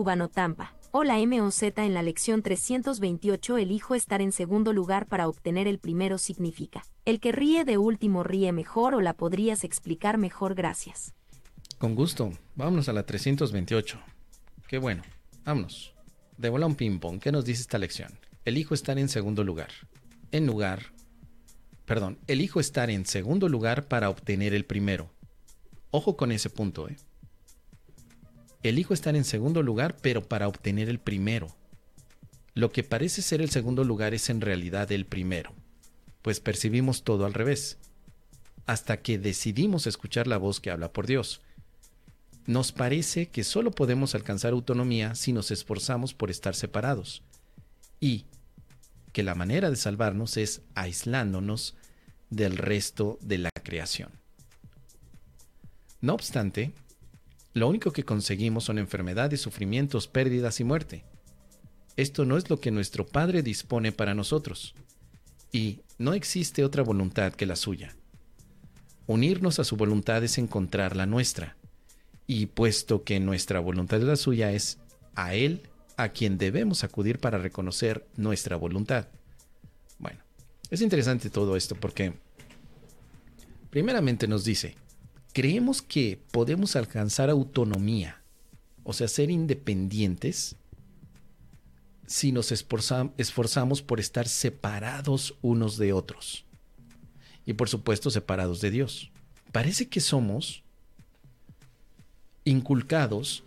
Cubano Tampa. Hola MOZ en la lección 328 elijo estar en segundo lugar para obtener el primero significa. El que ríe de último ríe mejor o la podrías explicar mejor gracias. Con gusto. Vámonos a la 328. Qué bueno. Vámonos. De bola un ping-pong. ¿Qué nos dice esta lección? Elijo estar en segundo lugar. En lugar. Perdón. Elijo estar en segundo lugar para obtener el primero. Ojo con ese punto, ¿eh? Elijo estar en segundo lugar, pero para obtener el primero. Lo que parece ser el segundo lugar es en realidad el primero, pues percibimos todo al revés, hasta que decidimos escuchar la voz que habla por Dios. Nos parece que solo podemos alcanzar autonomía si nos esforzamos por estar separados, y que la manera de salvarnos es aislándonos del resto de la creación. No obstante, lo único que conseguimos son enfermedades, sufrimientos, pérdidas y muerte. Esto no es lo que nuestro Padre dispone para nosotros. Y no existe otra voluntad que la suya. Unirnos a su voluntad es encontrar la nuestra. Y puesto que nuestra voluntad es la suya, es a Él a quien debemos acudir para reconocer nuestra voluntad. Bueno, es interesante todo esto porque primeramente nos dice, creemos que podemos alcanzar autonomía, o sea, ser independientes, si nos esforzamos por estar separados unos de otros. Y por supuesto separados de Dios. Parece que somos inculcados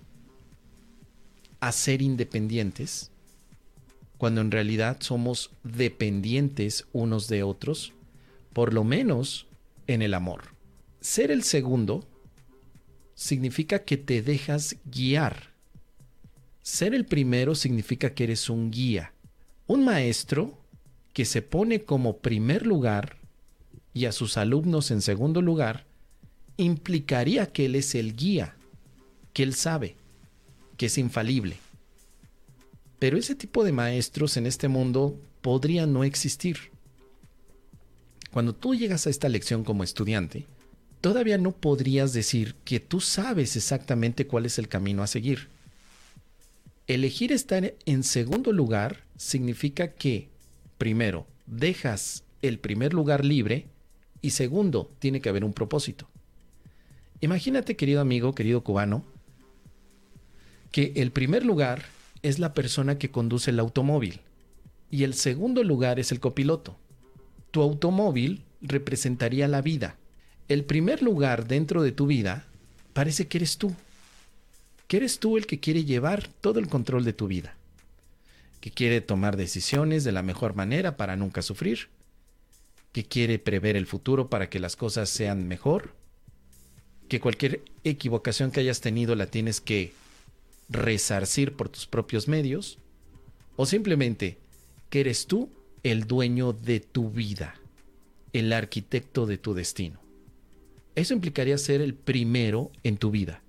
a ser independientes, cuando en realidad somos dependientes unos de otros, por lo menos en el amor. Ser el segundo significa que te dejas guiar. Ser el primero significa que eres un guía. Un maestro que se pone como primer lugar y a sus alumnos en segundo lugar, implicaría que él es el guía, que él sabe, que es infalible. Pero ese tipo de maestros en este mundo podría no existir. Cuando tú llegas a esta lección como estudiante, todavía no podrías decir que tú sabes exactamente cuál es el camino a seguir. Elegir estar en segundo lugar significa que, primero, dejas el primer lugar libre y segundo, tiene que haber un propósito. Imagínate, querido amigo, querido cubano, que el primer lugar es la persona que conduce el automóvil y el segundo lugar es el copiloto. Tu automóvil representaría la vida el primer lugar dentro de tu vida parece que eres tú. Que eres tú el que quiere llevar todo el control de tu vida. Que quiere tomar decisiones de la mejor manera para nunca sufrir. Que quiere prever el futuro para que las cosas sean mejor. Que cualquier equivocación que hayas tenido la tienes que resarcir por tus propios medios. O simplemente que eres tú el dueño de tu vida, el arquitecto de tu destino. Eso implicaría ser el primero en tu vida.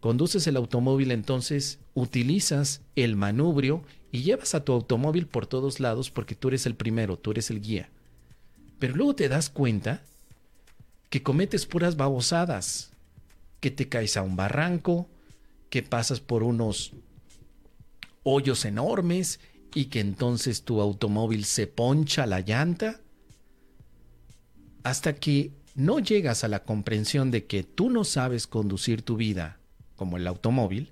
Conduces el automóvil entonces, utilizas el manubrio y llevas a tu automóvil por todos lados porque tú eres el primero, tú eres el guía. Pero luego te das cuenta que cometes puras babosadas, que te caes a un barranco, que pasas por unos hoyos enormes y que entonces tu automóvil se poncha la llanta, hasta que no llegas a la comprensión de que tú no sabes conducir tu vida como el automóvil,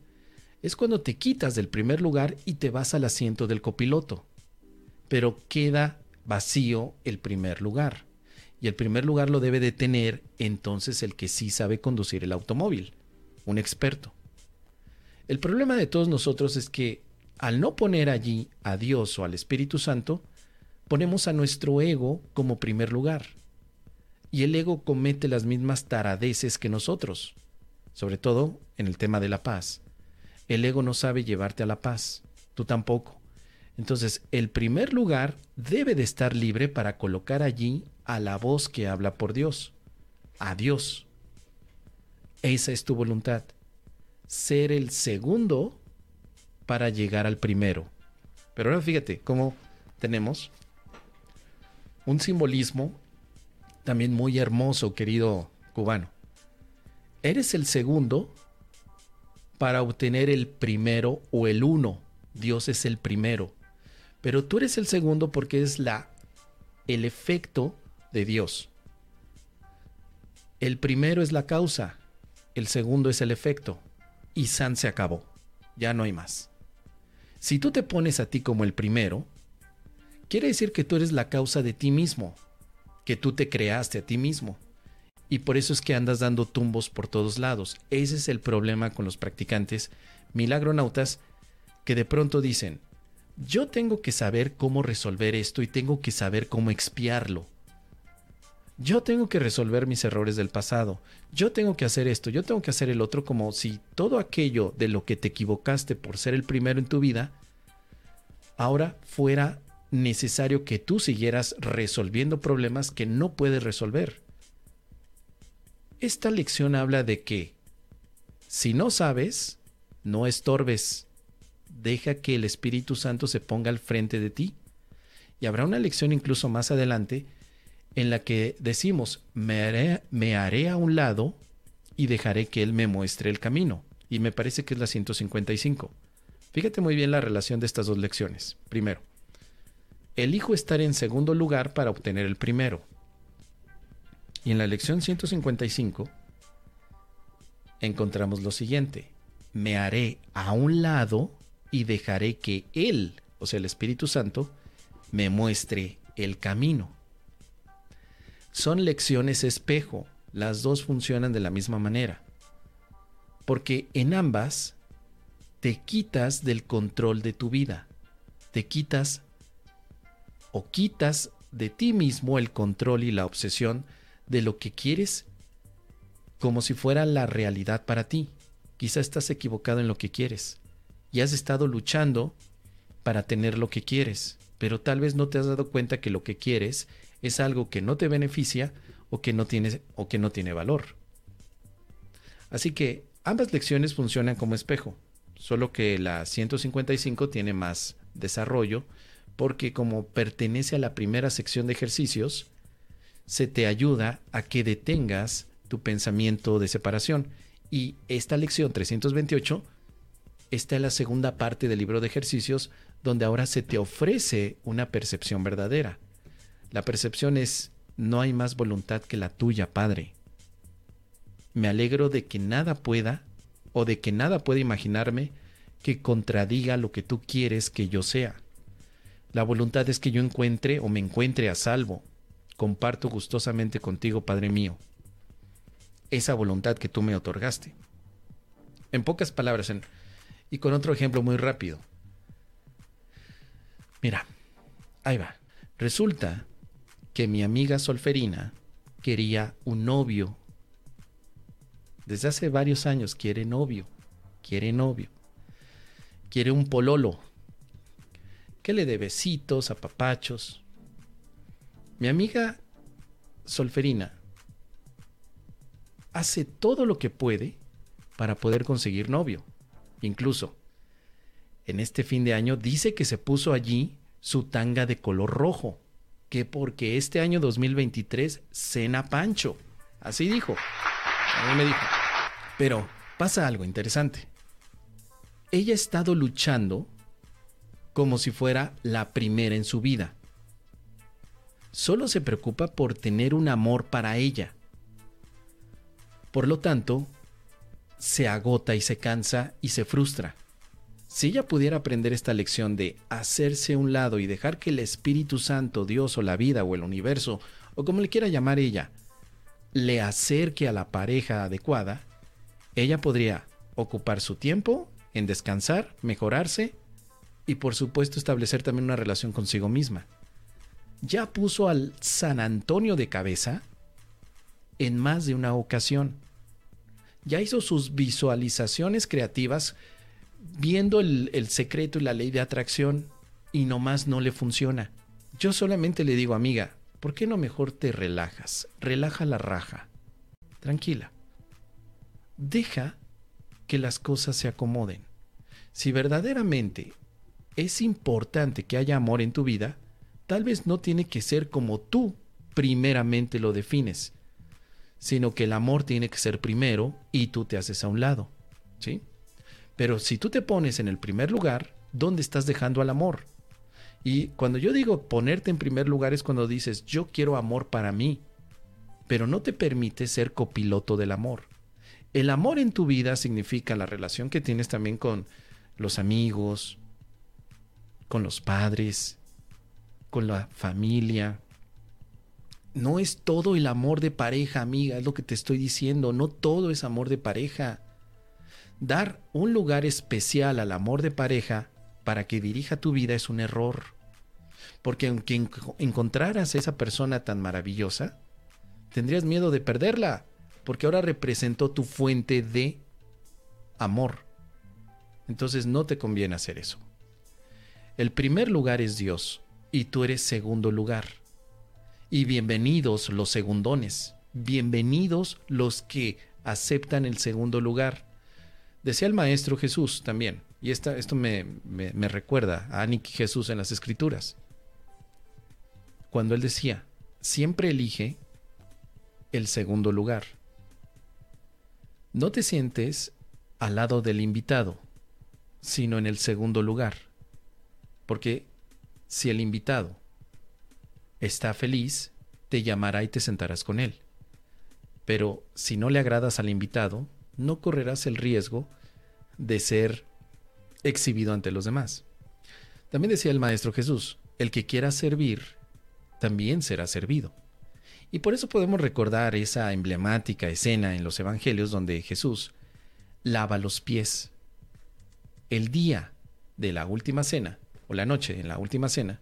es cuando te quitas del primer lugar y te vas al asiento del copiloto. Pero queda vacío el primer lugar. Y el primer lugar lo debe de tener entonces el que sí sabe conducir el automóvil, un experto. El problema de todos nosotros es que al no poner allí a Dios o al Espíritu Santo, ponemos a nuestro ego como primer lugar y el ego comete las mismas taradeces que nosotros, sobre todo en el tema de la paz. El ego no sabe llevarte a la paz, tú tampoco. Entonces, el primer lugar debe de estar libre para colocar allí a la voz que habla por Dios, a Dios. Esa es tu voluntad, ser el segundo para llegar al primero. Pero ahora fíjate cómo tenemos un simbolismo también muy hermoso, querido cubano. Eres el segundo para obtener el primero o el uno. Dios es el primero. Pero tú eres el segundo porque es la el efecto de Dios. El primero es la causa, el segundo es el efecto. Y San se acabó. Ya no hay más. Si tú te pones a ti como el primero, quiere decir que tú eres la causa de ti mismo, que tú te creaste a ti mismo. Y por eso es que andas dando tumbos por todos lados. Ese es el problema con los practicantes milagronautas que de pronto dicen, yo tengo que saber cómo resolver esto y tengo que saber cómo expiarlo. Yo tengo que resolver mis errores del pasado. Yo tengo que hacer esto, yo tengo que hacer el otro, como si todo aquello de lo que te equivocaste por ser el primero en tu vida, ahora fuera necesario que tú siguieras resolviendo problemas que no puedes resolver. Esta lección habla de que si no sabes, no estorbes. Deja que el Espíritu Santo se ponga al frente de ti. Y habrá una lección incluso más adelante en la que decimos, me haré, a un lado y dejaré que Él me muestre el camino. Y me parece que es la 155. Fíjate muy bien la relación de estas dos lecciones. Primero, elijo estar en segundo lugar para obtener el primero. Y en la lección 155 encontramos lo siguiente. Me haré a un lado y dejaré que Él, o sea, el Espíritu Santo, me muestre el camino. Son lecciones espejo. Las dos funcionan de la misma manera. Porque en ambas te quitas del control de tu vida. Te quitas o quitas de ti mismo el control y la obsesión de lo que quieres como si fuera la realidad para ti. Quizá estás equivocado en lo que quieres y has estado luchando para tener lo que quieres, pero tal vez no te has dado cuenta que lo que quieres es algo que no te beneficia o que no tiene, o que no tiene valor. Así que ambas lecciones funcionan como espejo, solo que la 155 tiene más desarrollo porque como pertenece a la primera sección de ejercicios, se te ayuda a que detengas tu pensamiento de separación. Y esta lección 328 está en la segunda parte del libro de ejercicios, donde ahora se te ofrece una percepción verdadera. La percepción es, no hay más voluntad que la tuya, Padre. Me alegro de que nada pueda, o de que nada pueda imaginarme, que contradiga lo que tú quieres que yo sea. La voluntad es que yo encuentre o me encuentre a salvo, comparto gustosamente contigo, Padre mío, esa voluntad que tú me otorgaste. En pocas palabras, y con otro ejemplo muy rápido. Mira, ahí va. Resulta que mi amiga Solferina quería un novio. Desde hace varios años quiere novio, quiere novio. Quiere un pololo que le dé besitos, apapachos, mi amiga Solferina hace todo lo que puede para poder conseguir novio. Incluso, en este fin de año dice que se puso allí su tanga de color rojo, que porque este año 2023 cena Pancho. Así dijo. A mí me dijo. Pero pasa algo interesante. Ella ha estado luchando como si fuera la primera en su vida solo se preocupa por tener un amor para ella. Por lo tanto, se agota y se cansa y se frustra. Si ella pudiera aprender esta lección de hacerse un lado y dejar que el Espíritu Santo, Dios o la vida o el universo, o como le quiera llamar ella, le acerque a la pareja adecuada, ella podría ocupar su tiempo en descansar, mejorarse y por supuesto establecer también una relación consigo misma ya puso al San Antonio de cabeza en más de una ocasión. Ya hizo sus visualizaciones creativas viendo el, secreto y la ley de atracción y nomás no le funciona. Yo solamente le digo, amiga, ¿por qué no mejor te relajas? Relaja la raja. Tranquila. Deja que las cosas se acomoden. Si verdaderamente es importante que haya amor en tu vida, tal vez no tiene que ser como tú primeramente lo defines, sino que el amor tiene que ser primero y tú te haces a un lado. ¿Sí? Pero si tú te pones en el primer lugar, ¿dónde estás dejando al amor? Y cuando yo digo ponerte en primer lugar es cuando dices, yo quiero amor para mí, pero no te permite ser copiloto del amor. El amor en tu vida significa la relación que tienes también con los amigos, con los padres, con la familia. No es todo el amor de pareja, amiga, es lo que te estoy diciendo. No todo es amor de pareja. Dar un lugar especial al amor de pareja para que dirija tu vida es un error. Porque aunque encontraras a esa persona tan maravillosa, tendrías miedo de perderla, porque ahora representó tu fuente de amor. Entonces no te conviene hacer eso. El primer lugar es Dios y tú eres segundo lugar. Y bienvenidos los segundones, bienvenidos los que aceptan el segundo lugar. Decía el Maestro Jesús también, y esta, esto me, me, recuerda a Aniki Jesús en las Escrituras, cuando él decía, siempre elige el segundo lugar. No te sientes al lado del invitado, sino en el segundo lugar. Porque si el invitado está feliz, te llamará y te sentarás con él. Pero si no le agradas al invitado, no correrás el riesgo de ser exhibido ante los demás. También decía el Maestro Jesús, el que quiera servir, también será servido. Y por eso podemos recordar esa emblemática escena en los Evangelios donde Jesús lava los pies. El día de la última cena, la noche en la última cena,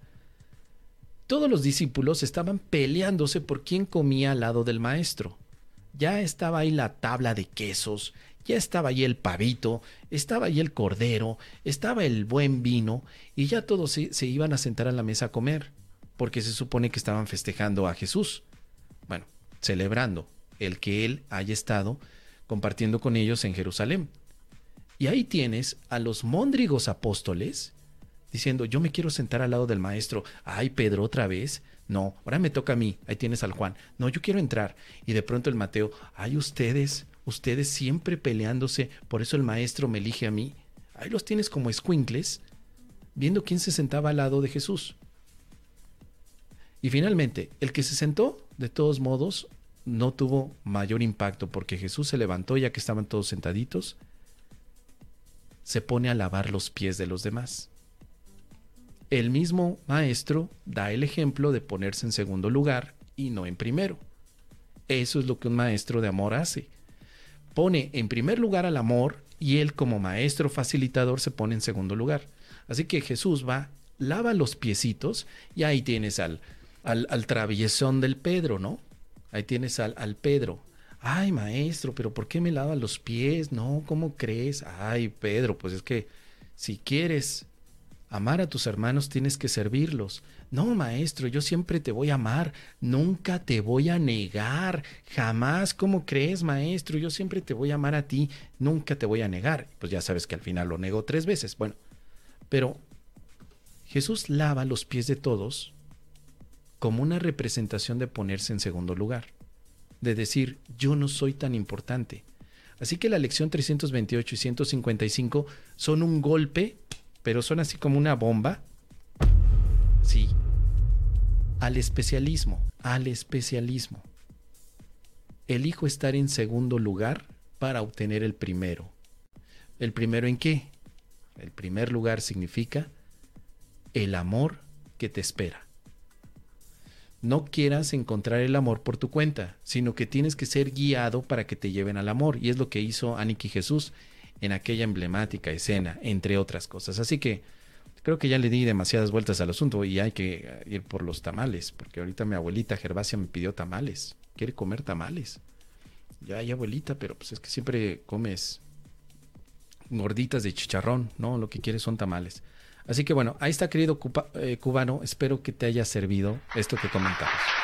todos los discípulos estaban peleándose por quién comía al lado del maestro. Ya estaba ahí la tabla de quesos, ya estaba ahí el pavito, estaba ahí el cordero, estaba el buen vino, y ya todos se, se, iban a sentar a la mesa a comer, porque se supone que estaban festejando a Jesús. Bueno, celebrando el que él haya estado compartiendo con ellos en Jerusalén. Y ahí tienes a los móndrigos apóstoles diciendo, yo me quiero sentar al lado del maestro. Ay, Pedro, otra vez. No, ahora me toca a mí. Ahí tienes al Juan. No, yo quiero entrar. Y de pronto el Mateo, ay, ustedes, ustedes siempre peleándose, por eso el maestro me elige a mí. Ahí los tienes como escuincles, viendo quién se sentaba al lado de Jesús. Y finalmente, el que se sentó, de todos modos, no tuvo mayor impacto porque Jesús se levantó ya que estaban todos sentaditos, se pone a lavar los pies de los demás el mismo maestro da el ejemplo de ponerse en segundo lugar y no en primero. Eso es lo que un maestro de amor hace. Pone en primer lugar al amor y él como maestro facilitador se pone en segundo lugar. Así que Jesús va, lava los piecitos y ahí tienes al, al, traviesón del Pedro, ¿no? Ahí tienes al, al Pedro. Ay, maestro, pero ¿por qué me lava los pies? No, ¿cómo crees? Ay, Pedro, pues es que si quieres Amar a tus hermanos tienes que servirlos. No, maestro, yo siempre te voy a amar, nunca te voy a negar, jamás, ¿cómo crees, maestro? Yo siempre te voy a amar a ti, nunca te voy a negar. Pues ya sabes que al final lo negó tres veces. Bueno, pero Jesús lava los pies de todos como una representación de ponerse en segundo lugar, de decir, yo no soy tan importante. Así que la lección 328 y 155 son un golpe pero son así como una bomba. Sí. Al especialismo, al especialismo. Elijo estar en segundo lugar para obtener el primero. ¿El primero en qué? El primer lugar significa el amor que te espera. No quieras encontrar el amor por tu cuenta, sino que tienes que ser guiado para que te lleven al amor. Y es lo que hizo Aniki Jesús en aquella emblemática escena, entre otras cosas. Así que creo que ya le di demasiadas vueltas al asunto y hay que ir por los tamales, porque ahorita mi abuelita Gervasia me pidió tamales, quiere comer tamales. Ya hay abuelita, pero pues es que siempre comes gorditas de chicharrón, ¿no? Lo que quieres son tamales. Así que bueno, ahí está querido eh, cubano, espero que te haya servido esto que comentamos.